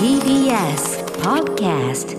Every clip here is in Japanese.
TBS Podcast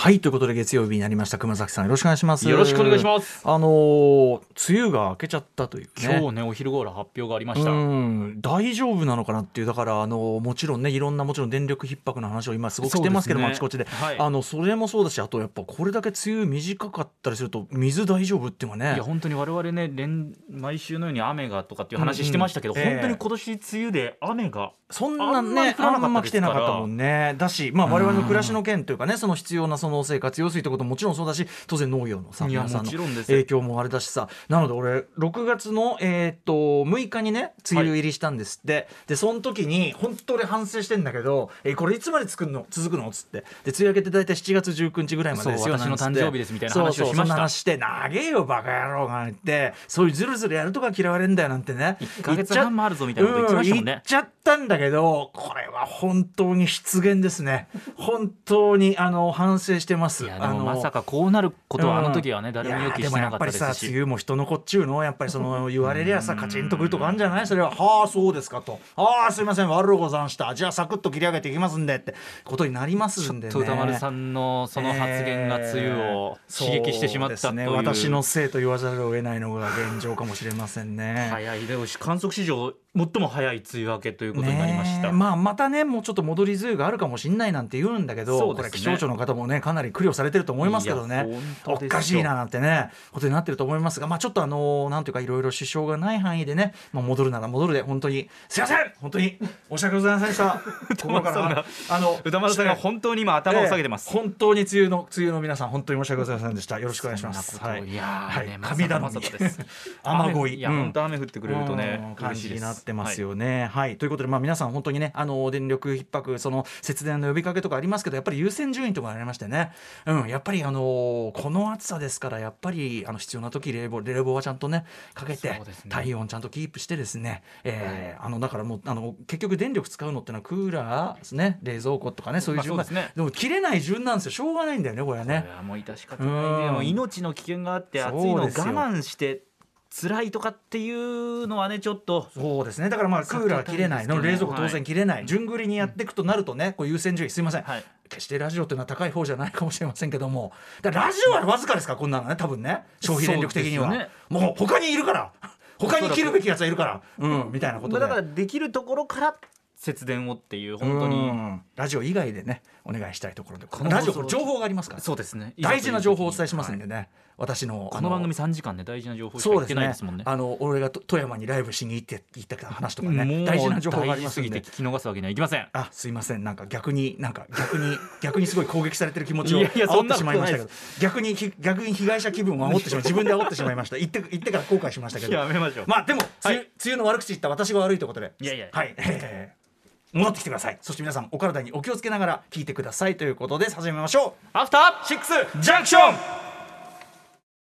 はいということで月曜日になりました。熊崎さんよろしくお願いします。よろしくお願いします。あのー梅雨が明けちゃったというね。今日ねお昼頃発表がありました。うん大丈夫なのかなっていうだからあのもちろんねいろんなもちろん電力逼迫の話を今すごくしてますけどねあちこちで、はい。あのそれもそうだしあとやっぱこれだけ梅雨短かったりすると水大丈夫っていうのはね。いや本当に我々ね連毎週のように雨がとかっていう話してましたけど、うんうん。本当に今年梅雨で雨がそんなねあんま来てなかったもんね。だしまあ我々の暮らしの件というかねその必要なその生活用水ってことももちろんそうだし当然農業のさ皆さんの影響もあれだしさ。なので俺6月のえーっと6日にね梅雨入りしたんですって、でその時に本当に反省してんだけどえこれいつまで作るの？続くの？っつって。で梅雨明けって大体7月19日ぐらいまでですよ。私の誕生日ですみたいな話をしました。話して長えよバカ野郎が言って。そういうずるずるやるとか嫌われんだよなんてね。1ヶ月半もあるぞみたいなこと言ってましたもんね。う言っちゃったんだけどこれは本当に失言ですね。本当にあの反省してます。いやであのもまさかこうなることはあの時はね、うん誰も予期してなかったですでもやっぱりさし梅雨も人の子っちゅうのやっぱりその言われりゃさカチンとくるとかあるんじゃない？それは「はあそうですか」と「ああすいません悪うござんした。じゃあサクッと切り上げていきますんで」ってことになりますんでね。歌丸さんのその発言が梅雨を刺激してしまったという,、私のせいと言わざるを得ないのが現状かもしれませんね。早い。で観測史上最も早い梅雨明けということになりました、まあまたねもうちょっと戻り梅雨があるかもしれないなんて言うんだけど、ね。これ気象庁の方もねかなり苦慮されてると思いますけどね。おかしいななんてねことになってると思いますがまあちょっとあのなんていうかいろいろ支障がない範囲でね、まあ、戻るなら戻るで本当にすいません本当に申し訳ございませんでした。心から。あの歌丸さんが本当に今頭を下げてます、ええ本当に梅雨の梅雨の皆さん本当に申し訳ございませんでした。よろしくお願いします。そんなことい。やはい、神頼み。です雨乞い。いや、うん本当雨降ってくれるとねうん。感嬉しいですってますよね。はい、ということで、まあ、皆さん本当にねあの電力逼迫その節電の呼びかけとかありますけどやっぱり優先順位とかありましてね、うん、やっぱりあのこの暑さですからやっぱりあの必要な時冷房冷房はちゃんとねかけて、ね。体温ちゃんとキープしてですね、えーあのだからもうあの結局電力使うのってのはクーラーですね。冷蔵庫とかねそういう順番、まあね。でも切れない順なんですよ。しょうがないんだよねこれはね。いやもう致し方ないね。うん。もう命の危険があって暑いのを我慢して辛いとかっていうのはねちょっとそうですね。だからまあクーラー切れない。冷蔵庫当然切れない、順繰りにやっていくとなるとねこう優先順位すいません、はい。決してラジオというのは高い方じゃないかもしれませんけども。だラジオはわずかですか？らこんなのね多分ね。消費電力的には、ね。もう他にいるから。他に切るべきやつはいるから。うん。みたいなことで。だからできるところから節電をっていう本当うにん。ラジオ以外でねお願いしたいところで。このラジオ情報がありますから。そうですね。大事な情報をお伝えしますんでね。ね、私のこの番組あ3時間で大事な情報しか言ってないですもんね。あの俺がと富山にライブしに行って行った話とかね。大事な情報がありますんで。大事すぎて聞き逃すわけにはいきません。あすいません。なんか逆になんか逆に 逆にすごい攻撃されてる気持ちを煽ってしまいましたけど。こ逆にひ逆に被害者気分を煽ってしまい自分で煽ってしまいました。言って言ってから後悔しましたけど。やめましょう。まあでも梅雨,、はい。梅雨の悪口言った私が悪いということで。いやいや。はい、えー戻ってきてください。そして皆さんお体にお気をつけながら聞いてくださいということで始めましょう。アフターシックスジャンクション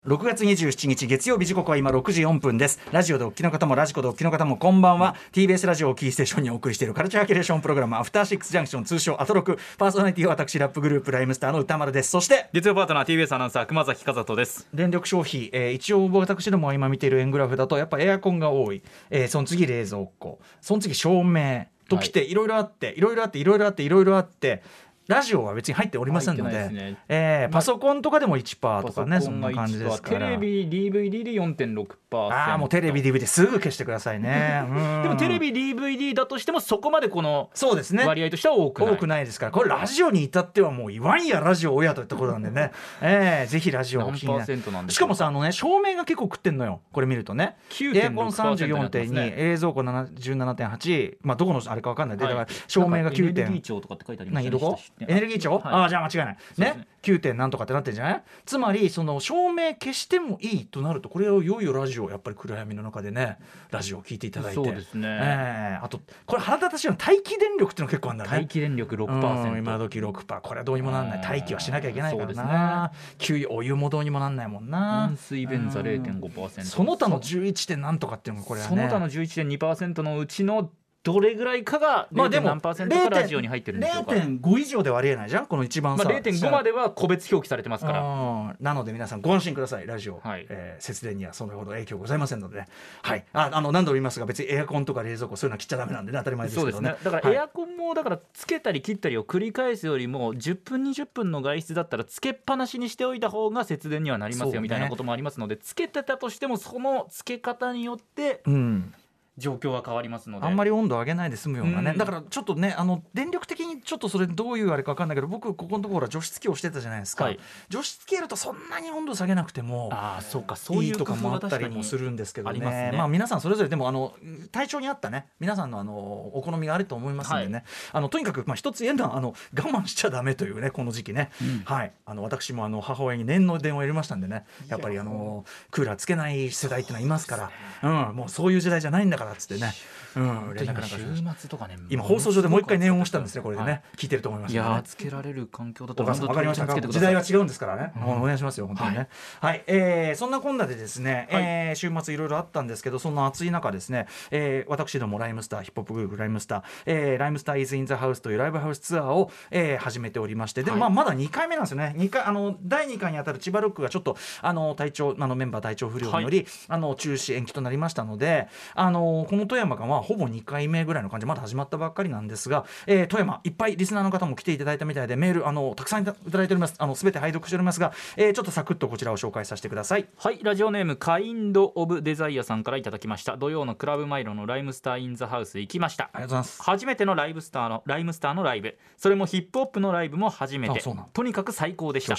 6月27日月曜日時刻は今6時4分です。ラジオでお聞きの方もラジコでお聞きの方もこんばんは、TBS ラジオをキーステーションにお送りしているカルチャーキュレーションプログラムアフターシックスジャンクション通称アトロク。パーソナリティは私ラップグループライムスターの歌丸です。そして月曜パートナー TBS アナウンサー熊崎和人です。電力消費、えー一応私ども今見ている円グラフだとやっぱエアコンが多い、えーその次冷蔵庫。その次照明ときていろいろあっていろいろあっていろいろあっていろいろあってラジオは別に入っておりませんのでですね。えーパソコンとかでも1%とかねそんな感じですから。テレビ DVD で4.6%ああもうテレビ DVD すぐ消してくださいね。うん。でもテレビ DVD だとしてもそこまでこのそうですね。割合としては多くない。多くないですから。これラジオに至ってはもう言わんやラジオ親といったことなんでね、えー、ぜひラジオを何聞きなしか。もさあのね照明が結構食ってんのよ。これ見るとね。9.6%エアコン34.2、ね冷蔵庫17.8まあどこのあれか分かんない。データが、はい。照明が9なんかエネルギー点庁とかって書いてあります何どこ？ねエネルギー庁、はい。ああじゃあ間違いない。ね。ね？9点なんとかってなってるんじゃない？つまりその照明消してもいいとなるとこれをいよいよラジオやっぱり暗闇の中でねラジオを聞いていただいて。そうですね。えーあとこれ腹立たしいのは待機電力っていうの結構あるんだね。待機電力うん6%今時6%これはどうにもなんない。待機はしなきゃいけないからな、給油お湯もどうにもなんないもんな。温水便座うん。0.5%その他の11点なんとかっていうのがこれはね。その他の11.2%のうちのどれぐらいかがまあでも何パーセントかラジオに入ってるんでしょうか、0.5以上ではありえないじゃんこの一番さ、まあ、0.5までは個別表記されてますから。うん。なので皆さんご安心ください。ラジオ、はい。えー節電にはそれほど影響ございませんので。ねはい。ああの何度も言いますが別にエアコンとか冷蔵庫そういうのは切っちゃダメなんでね当たり前ですそうですけどね。ねだからエはい。アコンもだからつけたり切ったりを繰り返すよりも10分20分の外出だったらつけっぱなしにしておいた方が節電にはなりますよみたいなこともありますのでつけてたとしてもそのつけ方によってうん状況は変わりますので。あんまり温度上げないで済むようなね、うん。だからちょっとねあの電力的にちょっとそれどういうあれか分かんないけど僕ここのところは除湿器をしてたじゃないですか、はい。除湿器やるとそんなに温度下げなくてもああそうかそういうとかもあったりもするんですけどね。ね。まあ皆さんそれぞれでもあの体調に合ったね皆さんのあのお好みがあると思いますんでね、はい。あのとにかくまあ一つ言えるのはあの我慢しちゃダメというねこの時期ね、うん。はい。あの私もあの母親に念の電話を入れましたんでね。やっぱりあのクーラーつけない世代ってのはいますから。うん。もうそういう時代じゃないんだからっつってね、うん、連絡週末とかね今放送上でもう一回念を押したんですねこれでね、はい。聞いてると思いますいやーつけられる環境だとお母さん分かりました。か時代は違うんですからね、お願いしますよ本当にね。はい、えーそんなこんなでですね、はい。えー週末いろいろあったんですけどそんな暑い中ですね、えー私どもライムスターヒップホップグループライムスター、えーライムスターイズインザハウスというライブハウスツアーを、えー始めておりましてでも、まあまだ2回目なんですよね。2回あの第2回にあたる千葉ロックがちょっとあの体調あのメンバー体調不良により、あの中止延期となりましたのであのこの富山がまあほぼ2回目ぐらいの感じまだ始まったばっかりなんですが、えー富山いっぱいリスナーの方も来ていただいたみたいでメールあのたくさんいただいております。あの全て拝読しておりますが、えーちょっとサクッとこちらを紹介させてください。はいラジオネームカインド・オブ・デザイアさんからいただきました。土曜のクラブマイロのライムスター・イン・ザ・ハウス行きました。ありがとうございます。初めてのライブスターのライムスターのライブ。それもヒップホップのライブも初めて。とにかく最高でした。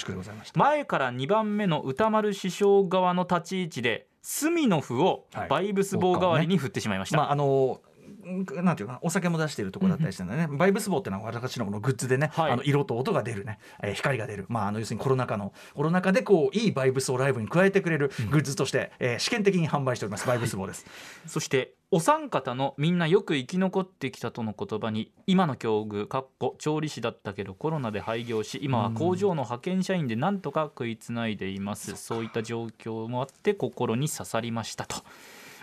前から2番目の歌丸師匠側の立ち位置でスミノフをはい。バイブス棒代わりに振ってしまいました、まああのんなんていうかなお酒も出しているところだったりしてるんだね、バイブス棒ってのは私のこのグッズでね、はい。あの色と音が出るね、えー光が出る、まあ、あの要するにコロナ禍のコロナ禍でこういいバイブスをライブに加えてくれるグッズとして、えー試験的に販売しておりますバイブス棒です、そしてお三方のみんなよく生き残ってきたとの言葉に今の境遇かっこ調理師だったけどコロナで廃業し今は工場の派遣社員でなんとか食いつないでいます。そういった状況もあって心に刺さりましたと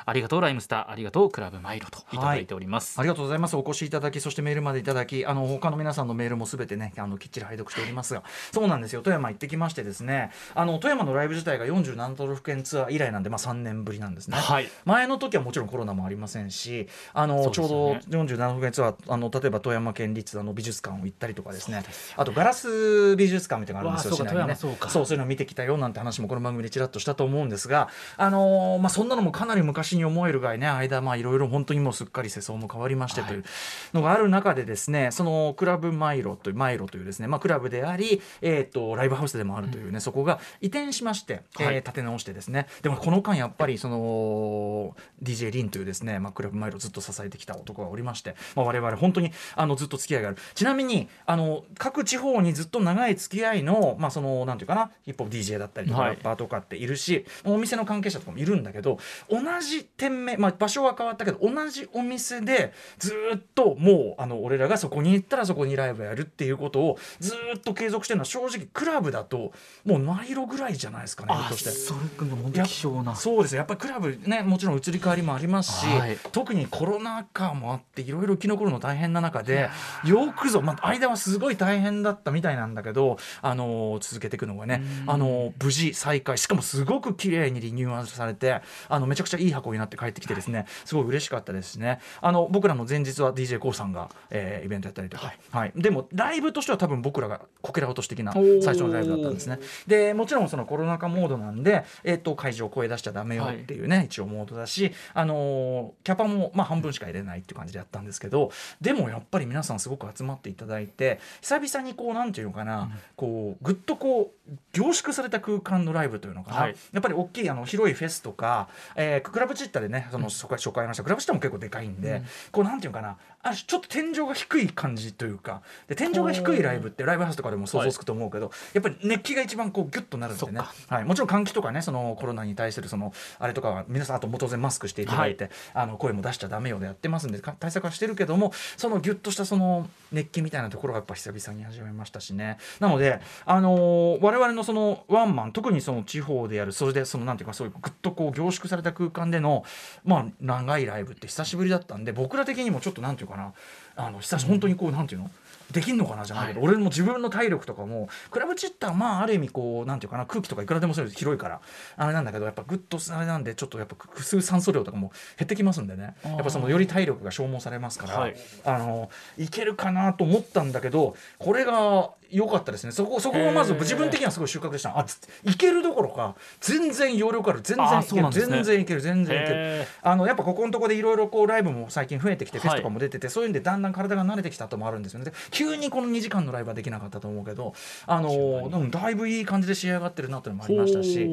ありがとうライムスター。ありがとうクラブマイロとい。ただいております、ありがとうございます。お越しいただき、そしてメールまでいただき、あの他の皆さんのメールもすべてね、あのきっちり拝読しておりますが、そうなんですよ。富山行ってきましてですね、あの富山のライブ自体が47都道府県ツアー以来なんで、まあ3年ぶりなんですね。はい。前の時はもちろんコロナもありませんし、あの、ちょうどね47都道府県ツアー、あの例えば富山県立あの美術館を行ったりとかですね、あとガラス美術館みたいなのがあるんですよ。うわ市内にね。そうそうか。そうそういうの見てきたよなんて話もこの番組でちらっとしたと思うんですが、あのーまあそんなのもかなり昔に思えるがいね間まあいろいろ本当にもうすっかり世相も変わりましてというのがある中でですね、そのクラブマイロというマイロというですねまあクラブでありえっ、とライブハウスでもあるというね、そこが移転しまして、えーはい立て直してですね。でもこの間やっぱりその DJ リンというですねまあクラブマイロをずっと支えてきた男がおりまして、まあ我々本当にあのずっと付き合いがある。ちなみにあの各地方にずっと長い付き合いのまあそのなんていうかなヒップホップ DJ だったりとか、はい。ラッパーとかっているしお店の関係者とかもいるんだけど同じ店名、まあ、場所は変わったけど同じお店でずっともうあの俺らがそこに行ったらそこにライブやるっていうことをずっと継続してるのは正直クラブだともうマイロぐらいじゃないですかねあとして。それが本当希少な。そうですねやっぱりクラブねもちろん移り変わりもありますし、はい。特にコロナ禍もあっていろいろ生き残るの大変な中でよくぞ、まあ、間はすごい大変だったみたいなんだけど、あの続けていくのがね、あの無事再開しかもすごく綺麗にリニューアルされてあのめちゃくちゃいい箱になって帰ってきてですねすごい嬉しかったですね。あの僕らの前日は d j k o さんが、えーイベントやったりとか、はい。でもライブとしては多分僕らがこけら落とし的なー。最初のライブだったんですね。でもちろんそのコロナ禍モードなんで、えっと会場声出しちゃダメよっていうね、一応モードだし、あのーキャパもまあ半分しか入れないっていう感じでやったんですけどでもやっぱり皆さんすごく集まっていただいて久々にこうなんていうのかな、こうぐっとこう凝縮された空間のライブというのかな、はい。やっぱり大きいあの広いフェスとか、えークラブチッタでねその初回初回ましたクラブチッタも結構でかいんで、こうなんていうのかなあちょっと天井が低い感じというか。で天井が低いライブってライブハウスとかでも想像つくと思うけど、やっぱり熱気が一番こうギュッとなるんでね、はい、もちろん換気とかねそのコロナに対するそのあれとかは皆さんあとも当然マスクしていただいて、あの声も出しちゃダメよでやってますんでか対策はしてるけどもそのギュッとしたその熱気みたいなところがやっぱ久々に始めましたしね。なので、あのー我々のそのワンマン特にその地方でやるそれでそのなんていうかそういうぐっとこう凝縮された空間でのの、まあ、長いライブって久しぶりだったんで僕ら的にもちょっとなんていうかな。あの久し本当にこうなんていうの？できんのかな？じゃないけど、俺も自分の体力とかもクラブチッターはまあある意味こうなんていうかな？空気とかいくらでも広いから。あれなんだけどやっぱグッとあれなんでちょっとやっぱ複数酸素量とかも減ってきますんでね。やっぱそのより体力が消耗されますから、はい。あのいけるかなと思ったんだけどこれが良かったですね。そこそこがまず自分的にはすごい収穫でした。あついけるどころか全然容量ある。全然あいける、ね。全然いける全然いける。へあのやっぱここのところでいろいろこうライブも最近増えてきてはい。フェスとかも出てて、そういうんでだんだん体が慣れてきたともあるんですよね。で急にこの2時間のライブはできなかったと思うけどあのでもだいぶいい感じで仕上がってるなというのもありましたし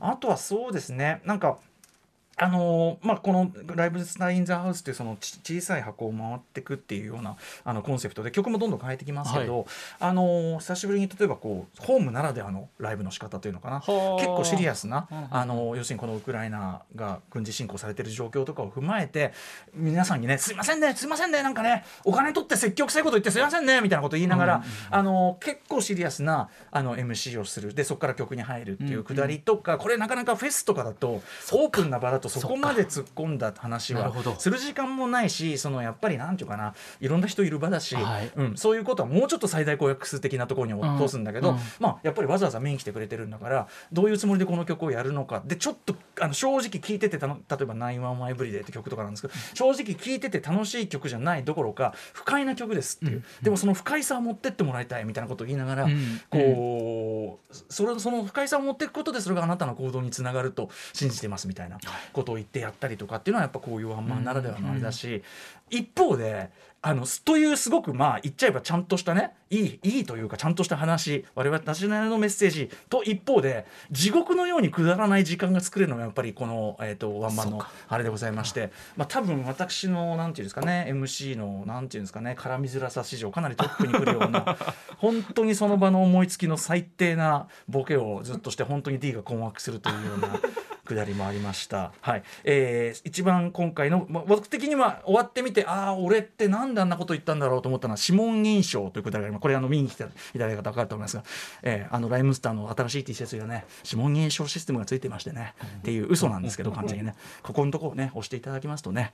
あとはそうですね。なんかあのーまあ、この「ライブスタイン・ザ・ハウス」っていうそのち小さい箱を回っていくっていうようなあのコンセプトで曲もどんどん変えてきますけど、あのー久しぶりに例えばこうホームならではのライブの仕方というのかな。結はあ。構シリアスな、うんあのー要するにこのウクライナが軍事侵攻されてる状況とかを踏まえて皆さんにね「すいませんねすいませんねなんかねお金取って積極臭いこと言ってすいませんね」みたいなこと言いながら、あのー結構シリアスなあの MC をする。でそこから曲に入るっていうくだりとか、これなかなかフェスとかだとオープンな場だとそこまで突っ込んだ話はする時間もないしそのやっぱりなんていうかないろんな人いる場だし、はい。うん、そういうことはもうちょっと最大公約数的なところに落とすんだけど、うん。まあ、やっぱりわざわざ見に来てくれてるんだからどういうつもりでこの曲をやるのかでちょっとあの正直聴いててたの例えば「911エブリデイ」って曲とかなんですけど正直聴いてて楽しい曲じゃないどころか不快な曲ですっていう、でもその不快さを持ってってもらいたいみたいなことを言いながら、うん。こうそれその不快さを持っていくことでそれがあなたの行動につながると信じてますみたいな。ことを言ってやったりとかっていうのはやっぱこういうワンマンならではのあれだし、一方であのというすごくまあ言っちゃえばちゃんとしたねいいいいというかちゃんとした話我々たちなりのメッセージと一方で地獄のようにくだらない時間が作れるのがやっぱりこの、えー、とワンマンのあれでございまして、まあ、多分私のなんていうんですかね MC のなんていうんですかね絡みづらさ史上かなりトップに来るような 本当にその場の思いつきの最低なボケをずっとして本当に D が困惑するというような。くだりもありました。はい、えー一番今回の、まあ、僕的には終わってみて、ああ、俺ってなんであんなこと言ったんだろうと思ったのは指紋認証というくだりがあります。これあの見に来ていただいた方分かると思いますが、えーあのライムスターの新しい T シャツにはね、指紋認証システムがついてましてね、っていう嘘なんですけど完全にね、ここのところをね押していただきますとね。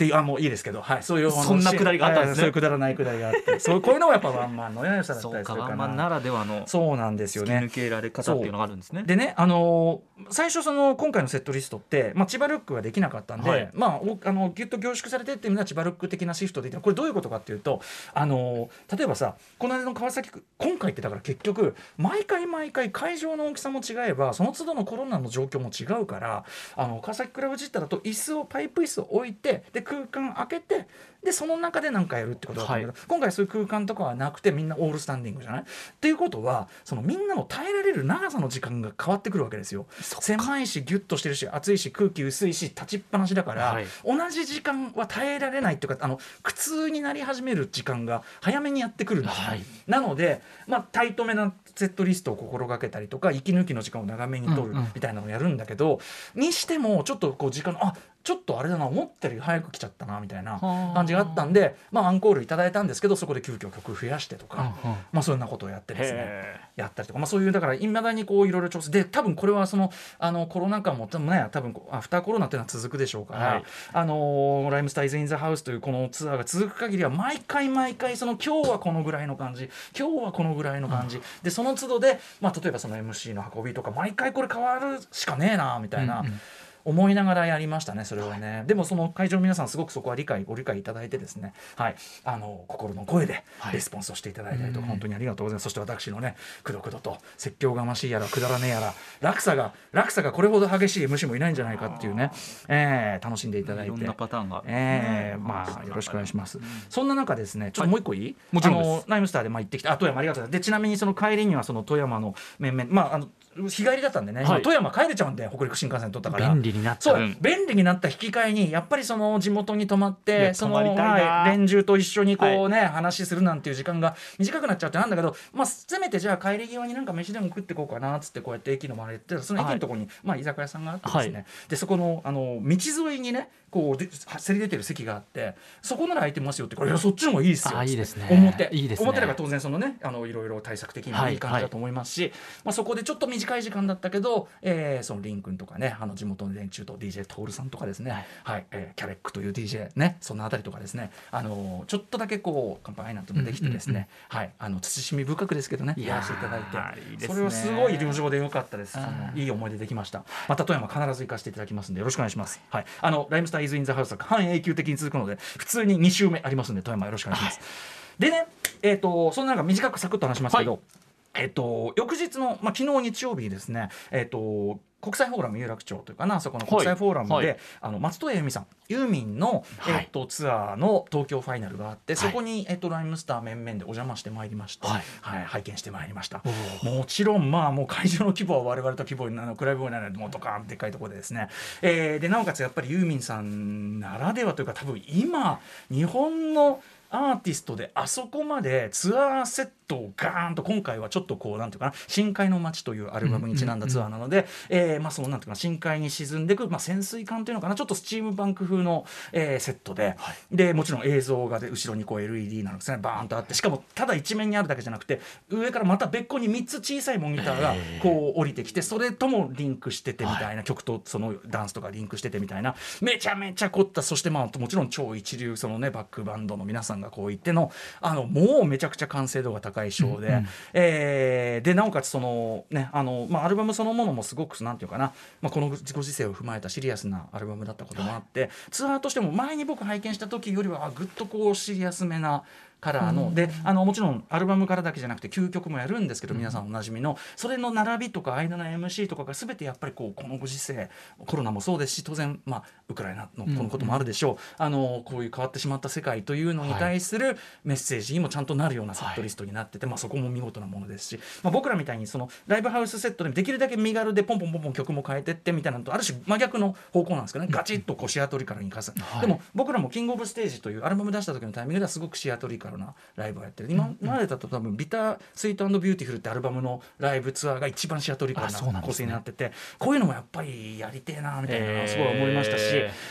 っていうあもういいですけど、はい、そういうそんなくだりがあったんですねはいそういうくだらないくだりがあって、そうこういうのがやっぱワンマンの良さだったりするかな。ワンマンならではのそうなんですよね抜。けられ方っていうのがあるんですね。でね、あのー最初その今回のセットリストって、まあ、千葉ルックができなかったんで、はいまあ、おあのぎゅっと凝縮されてっていうのは千葉ルック的なシフトでいてこれどういうことかっていうと、あのー例えばさこの間の川崎区今回ってだから結局毎回毎回会場の大きさも違えばその都度のコロナの状況も違うからあの川崎クラブジッタだと椅子をパイプ椅子を置いてで空間開けてでその中で何かやるってことだったんだけど、今回そういう空間とかはなくてみんなオールスタンディングじゃない？っていうことはそのみんなの耐えられる長さの時間が変わってくるわけですよ。狭いしギュッとしてるし暑いし空気薄いし立ちっぱなしだから、はい。同じ時間は耐えられないっていうかあの苦痛になり始める時間が早めにやってくるんですね、はい。なので、まあ、タイトめなセットリストを心がけたりとか息抜きの時間を長めに取るうんうん。みたいなのをやるんだけど、にしてもちょっとこう時間のあちょっとあれだな思ったより早く来ちゃったなみたいなはあ。感じがあったんで、まあ、アンコールいただいたんですけどそこで急遽曲増やしてとか、まあ、そんなことをやってですねへやったりとか、まあ、そういうだからいまだにこういろいろ調整で多分これはそのあのコロナ禍も多分ね多分アフターコロナっていうのは続くでしょうから、はい。あのーライムスタイズ・イン・ザ・ハウスというこのツアーが続く限りは毎回毎回その今日はこのぐらいの感じ今日はこのぐらいの感じ、でその都度で、まあ、例えばその MC の運びとか毎回これ変わるしかねえなみたいな。うんうん思いながらやりましたねそれはね、でもその会場の皆さんすごくそこは理解ご理解いただいてですね。はい。あの心の声ではい。レスポンスをしていただいたりとか、うん。本当にありがとうございます。そして私のねくどくどと説教がましいやらくだらねえやら落差が落差がこれほど激しい MC もいないんじゃないかっていうね、えー楽しんでいただいて。いろんなパターンが。えーまあよろしくお願いします。そんな中ですね、ちょっともう一個いい？もちろんです。あのナイムスターでまあ行ってきて、あ富山ありがとうございます。でちなみにその帰りにはその富山の面々、まああの日帰りだったんでね、はい。富山帰れちゃうんで北陸新幹線取ったから。便利になった。そう。分便利になった引き換えにやっぱりその地元に泊まっいてやその連中と一緒にこうね、話するなんていう時間が短くなっちゃうってなんだけど、まあ、せめてじゃあ帰り際になんか飯でも食ってこうかなっつってこうやって駅の周りでその駅のところに、まあ、居酒屋さんがあってですね、はい。でそこのあの道沿いにねこうでせり出てる席があってそこなら空いてますよってこれいやそっちの方がいいですよあいいですね。表いいですね。表だから当然そのねあのいろいろ対策的にもいい感じだと思いますし、まあ、そこでちょっと短短い時間だったけど、えーそのリン君とかねあの地元の連中と DJ トールさんとかですね、はい。えーキャレックという DJ ねそのあたりとかですね。あのちょっとだけこう乾杯なんてもできてですね、はい。あの慎み深くですけどね。いやらせていただいて。ね。それはすごい旅情でよかったです。いい思い出できました。また富山必ず行かせていただきますんでよろしくお願いします。はい。あのライムスターイズインザハウスは半永久的に続くので普通に2週目ありますんで富山よろしくお願いします、でねえっ、とそんななんか短くサクッと話しますけど、はいえっと、翌日の、まあ、昨日日曜日ですね、えっと、国際フォーラム有楽町というかなあそこの国際フォーラムで、はい。はい。あの松任谷由実さんユーミンの、はい。えっと、ツアーの東京ファイナルがあって、はい。そこに、えっと、ライムスター面々でお邪魔してまいりまして、はい。はい、拝見してまいりました。おもちろんまあもう会場の規模は我々と規模にあの比べ物にならないもうドカーンでっかいところでですね、えーでなおかつやっぱりユーミンさんならではというか多分今日本のアーティストであそこまでツアーセットをガーンと今回はちょっとこうなんていうかな深海の街というアルバムにちなんだツアーなので、えーまあそのなんていうかな深海に沈んでいく、まあ、潜水艦というのかなちょっとスチームバンク風の、えーセットで、でもちろん映像がで後ろにこう LED なのですねバーンとあってしかもただ一面にあるだけじゃなくて上からまた別個に3つ小さいモニターがこう降りてきてそれともリンクしててみたいな、曲とそのダンスとかリンクしててみたいなめちゃめちゃ凝ったそしてまあもちろん超一流そのねバックバンドの皆さんがこう言ってのあのもうめちゃくちゃ完成度が高いショーで、うんうん。えーでなおかつそのねあの、まあ、アルバムそのものもすごくなんていうかな、まあ、このご時世を踏まえたシリアスなアルバムだったこともあって、ツアーとしても前に僕拝見した時よりはぐっとこうシリアスめなカラーの、であのもちろんアルバムからだけじゃなくて究極もやるんですけど、皆さんおなじみの。それの並びとか間の MC とかが全てやっぱりこうこのご時世コロナもそうですし当然、まあ、ウクライナのこのこともあるでしょう、あのこういう変わってしまった世界というのに対するメッセージにもちゃんとなるようなセットリストになってて、まあ、そこも見事なものですし、まあ、僕らみたいにそのライブハウスセットでできるだけ身軽でポンポンポンポン曲も変えてってみたいなのとある種真逆の方向なんですけどね、ガチッとこうシアトリカルに生かす、はい。でも僕らもキングオブステージというアルバム出した時のタイミングではすごくシアトリカルなライブをやってる。今までだと多分ビタースイートビューティフルってアルバムのライブツアーが一番シアトリカルな構成になっててこういうのもやっぱりやりてえなみたいなすごい思いましたし、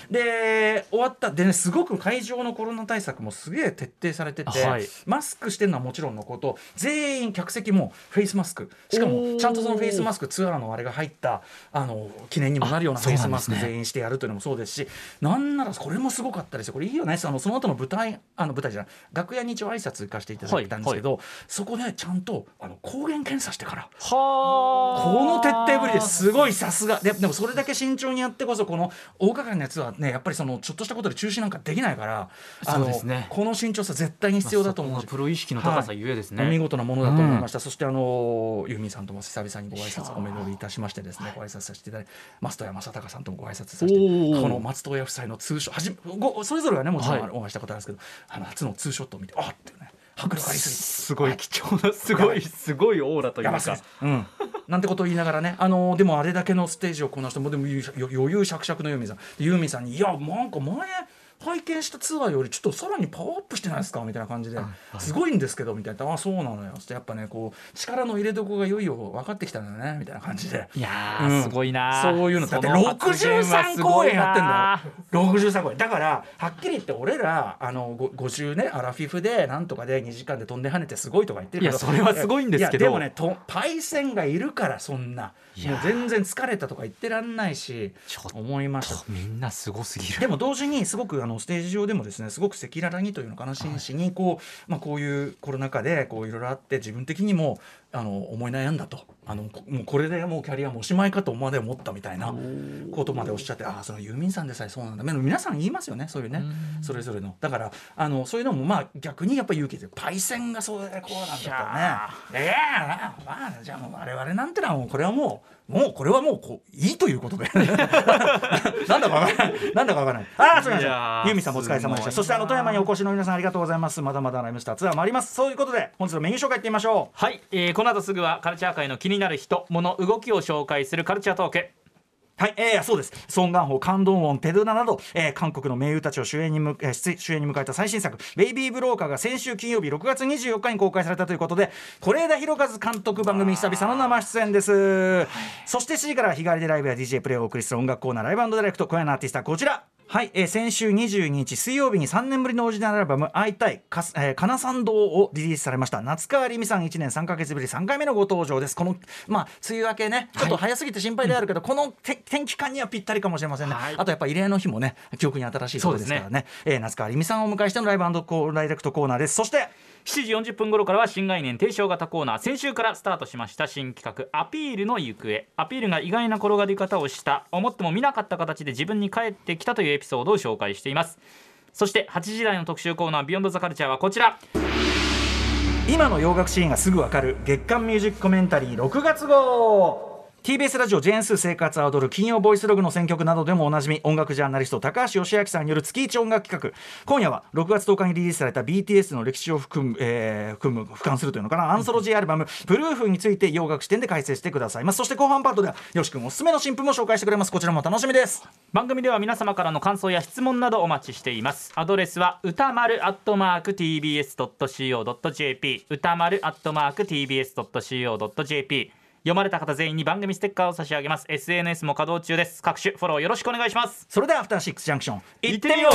で終わった。でねすごく会場のコロナ対策もすげえ徹底されてて、はい。マスクしてるのはもちろんのこと全員客席もフェイスマスク。しかもちゃんとそのフェイスマスクツアーのあれが入ったあの記念にもなるようなあフェイスマスク全員してやるというのもそうですしなんならこれもすごかったですよ。これいいよね。あのその後の舞台あの舞台じゃない。楽屋に一応挨拶行かせていただいたんですけど、そこでちゃんとあの抗原検査してから。はあ。この徹底ぶりですごいさすが。ででもそれだけ慎重にやってこそこの大掛かりなやつはねやっぱりそのちょっとしたことで中止なんかできないからあのそうですね。この慎重さ絶対に必要だと思うし。まあプロ意識の高さゆえですね、お見事なものだと思いました、そしてあのユーミンさんとも久々にご挨拶おめでとういたしましてですねご挨拶させていただいて。増戸山正隆さんともご挨拶させてこの松任谷夫妻のツーショットはじめごそれぞれはねもちろんはい。お会いしたことあるんですけど、あの初のツーショットを見てあっってね迫力ありすすごい貴重なすごいすごいオーラというか。うん、なんてことを言いながらね、あのでもあれだけのステージをこなしてもでもゆ余裕しゃくしゃくのユーミンさん。でユーミンさんに「いやなんか前拝見したツアーよりちょっとさらにパワーアップしてないですか?」みたいな感じで「すごいんですけど」みたいな「あそうなのよ」ってやっぱねこう力の入れどころがいよいよ分かってきたんだよね。みたいな感じで。いやうん。ーすごいなー、そういうのだってその発言は63すごい公演やってんなだよ。63公演だからはっきり言って俺らあのご50ねアラフィフでなんとかで2時間で飛んで跳ねてすごいとか言ってるけど。いやそれはすごいんですけど。いやでもねとパイセンがいるからそんな。いやもう全然疲れたとか言ってらんないしちょっと思いました。みんなすごすぎる。でも同時にすごくあのステージ上でもですねすごく赤裸々にというのかな真摯にこう,、まあ、こういうコロナ禍でこういろいろあって自分的にもあの思い悩んだと。あのこもうこれでもうキャリアもおしまいかとまで思ったみたいなことまでおっしゃってああそのユーミンさんでさえそうなんだ。皆さん言いますよねそういうね。それぞれの。だからあのそういうのもまあ逆にやっぱ勇気でパイセンがそうでこうなんだったらね。いやまあじゃあもう我々なんてのはもうこれはもうもうこれはもうこういいということで。なんだかわからない。なんだかわからない。ああすみませんユーミンさんもお疲れ様でした。そしてあの富山にお越しの皆さんありがとうございます。まだまだライムスターツアーもあります。そういうことで本日のメニュー紹介いってみましょう。はい、えーこの後すぐはカルチャー界の気になる人物動きを紹介するカルチャートーク。はい、えー、そうです。ソン・ガンホ、カンドンウォン、テドゥナなど、えー、韓国の名優たちを主演にむ、えー出主演に迎えた最新作、ベイビー・ブローカーが先週金曜日6月24日に公開されたということで、是枝裕和監督番組久々の生出演です。そして7時から日替わりでライブや DJ プレイをお送りする音楽コーナー、ライブダイレクト、今夜のアーティストはこちら。はい、えー先週22日水曜日に3年ぶりのオリジナルアルバム「会いたいかす、えー、かなさん堂」をリリースされました夏川りみさん1年3か月ぶり3回目のご登場ですこのまあ梅雨明けねちょっと早すぎて心配であるけど、このて天気感にはぴったりかもしれませんね、はい。あとやっぱ慰霊の日もね記憶に新しいそうですからね。えー夏川りみさんをお迎えしてのライブコーダイレクトコーナーです。そして7時40分頃からは新概念提唱型コーナー先週からスタートしました新企画アピールの行方。アピールが意外な転がり方をした思っても見なかった形で自分に返ってきたというエピソードを紹介しています。そして8時台の特集コーナービヨンドザカルチャーはこちら。今の洋楽シーンがすぐわかる月刊ミュージックコメンタリー6月号 TBS ラジオジェーンス生活を踊る金曜ボイスログの選曲などでもおなじみ音楽ジャーナリスト高橋義明さんによる月一音楽企画。今夜は6月10日にリリースされた BTS の歴史を含む,、えー含む俯瞰するというのかな。アンソロジーアルバム「プルーフ」について洋楽視点で解説してくださいます。そして後半パートではよし君おすすめの新譜も紹介してくれます。こちらも楽しみです。番組では皆様からの感想や質問などお待ちしています。アドレスは歌丸アットマーク TBS.CO.JP 歌丸アットマーク TBS.CO.JP 読まれた方全員に番組ステッカーを差し上げます。SNS も稼働中です。各種フォローよろしくお願いします。それではアフターシックスジャンクション。行ってみよう。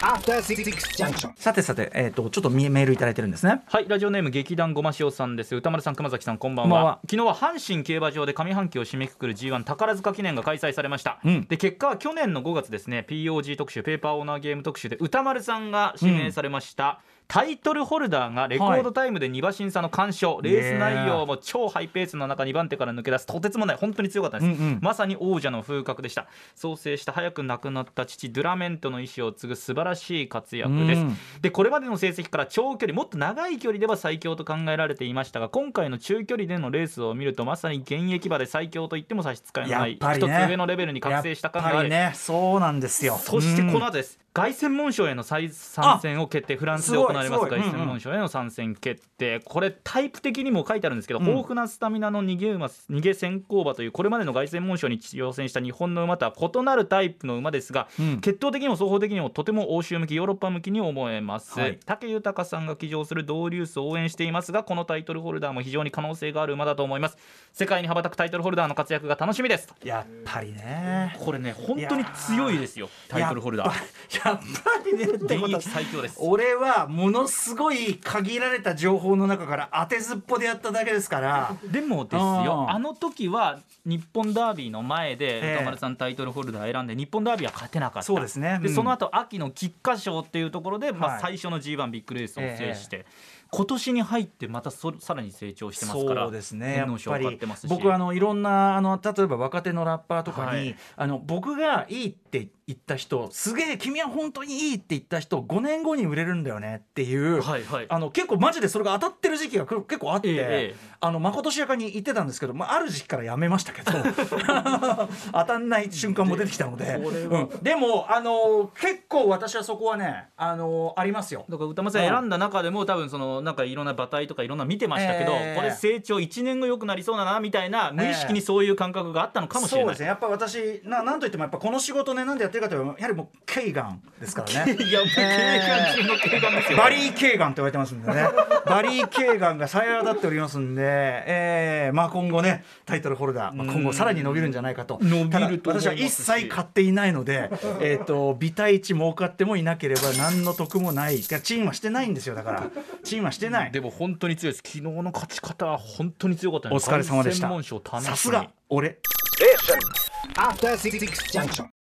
After Six Junction. さてさて、えー、とちょっとメールいただいてるんですね。はいラジオネーム劇団ごましおさんです。歌丸さん熊崎さんこんばんは。こんばんは。昨日は阪神競馬場で上半期を締めくくる G1 宝塚記念が開催されました、うん。で結果は去年の5月ですね POG 特集ペーパーオーナーゲーム特集で歌丸さんが指名されました、タイトルホルダーがレコードタイムで2馬身差の完勝、レース内容も超ハイペースの中2番手から抜け出す。とてつもない本当に強かったです、うんうん。まさに王者の風格でした。創生した早く亡くなった父ドゥラメントの意思を継ぐ素晴らしい活躍です、うん。でこれまでの成績から長距離もっと長い距離では最強と考えられていましたが今回の中距離でのレースを見るとまさに現役馬で最強と言っても差し支えない、っぱりね。一つ上のレベルに覚醒した感がある、ね。そうなんですよ。そしてこのうん後です凱旋門賞への再参戦を決定フランスで行われます凱旋門賞への参戦決定。これタイプ的にも書いてあるんですけど、うん。豊富なスタミナの逃げ馬逃げ先行馬というこれまでの凱旋門賞に挑戦した日本の馬とは異なるタイプの馬ですが、うん。血統的にも双方的にもとても欧州向きヨーロッパ向きに思えます、はい。武豊さんが騎乗するドーリュースを応援していますがこのタイトルホルダーも非常に可能性がある馬だと思います。世界に羽ばたくタイトルホルダーの活躍が楽しみです。やっぱりね。これね本当に強いですよタイトルホルダー。やっぱりねってこと最強です。俺はものすごい限られた情報の中から当てずっぽでやっただけですから。でもですよあの時は日本ダービーの前えでえ歌丸さんタイトルホルダー選んで日本ダービーは勝てなかった。そうですね。うん。でその後秋の菊花賞っていうところで、まあ、はい。最初の G1 ビッグレースを制して、今年に入ってまたそさらに成長してますからそうですね。やっぱり勝ってますし。僕はあのいろんなあの例えば若手のラッパーとかに、はい。あの僕がいいって言った人すげえ君は本当にいいって言った人5年後に売れるんだよねっていう、はいはい。あの結構マジでそれが当たってる時期がく結構あって、ええええ。あのまことしやかに言ってたんですけど、まあ、ある時期からやめましたけど 当たんない瞬間も出てきたので。うん。でもあの結構私はそこはねあのありますよ。だから歌丸さん。選んだ中でも多分そのなんかいろんな馬体とかいろんな見てましたけど、ええ。これ成長1年後良くなりそうだなみたいな無意識にそういう感覚があったのかもしれない。そうですね。やっぱ私ななんといってもやっぱこの仕事ねなんでやってるかというとやはりもうケイガンですからね。いや、もう警官中の警官ですよ。バリー・ケーガンと言われてますんでね。バリー・ケーガンがさえ渡っておりますんで、えーまあ、今後ねタイトルホルダー、まあ、今後さらに伸びるんじゃないかと。伸びると私は一切買っていないので えーとビタ一儲かってもいなければ何の得もない。いやチームはしてないんですよだから。チーしてない。でも本当に強いです。昨日の勝ち方は本当に強かったね。お疲れ様でした。さすが俺。After Six Junction.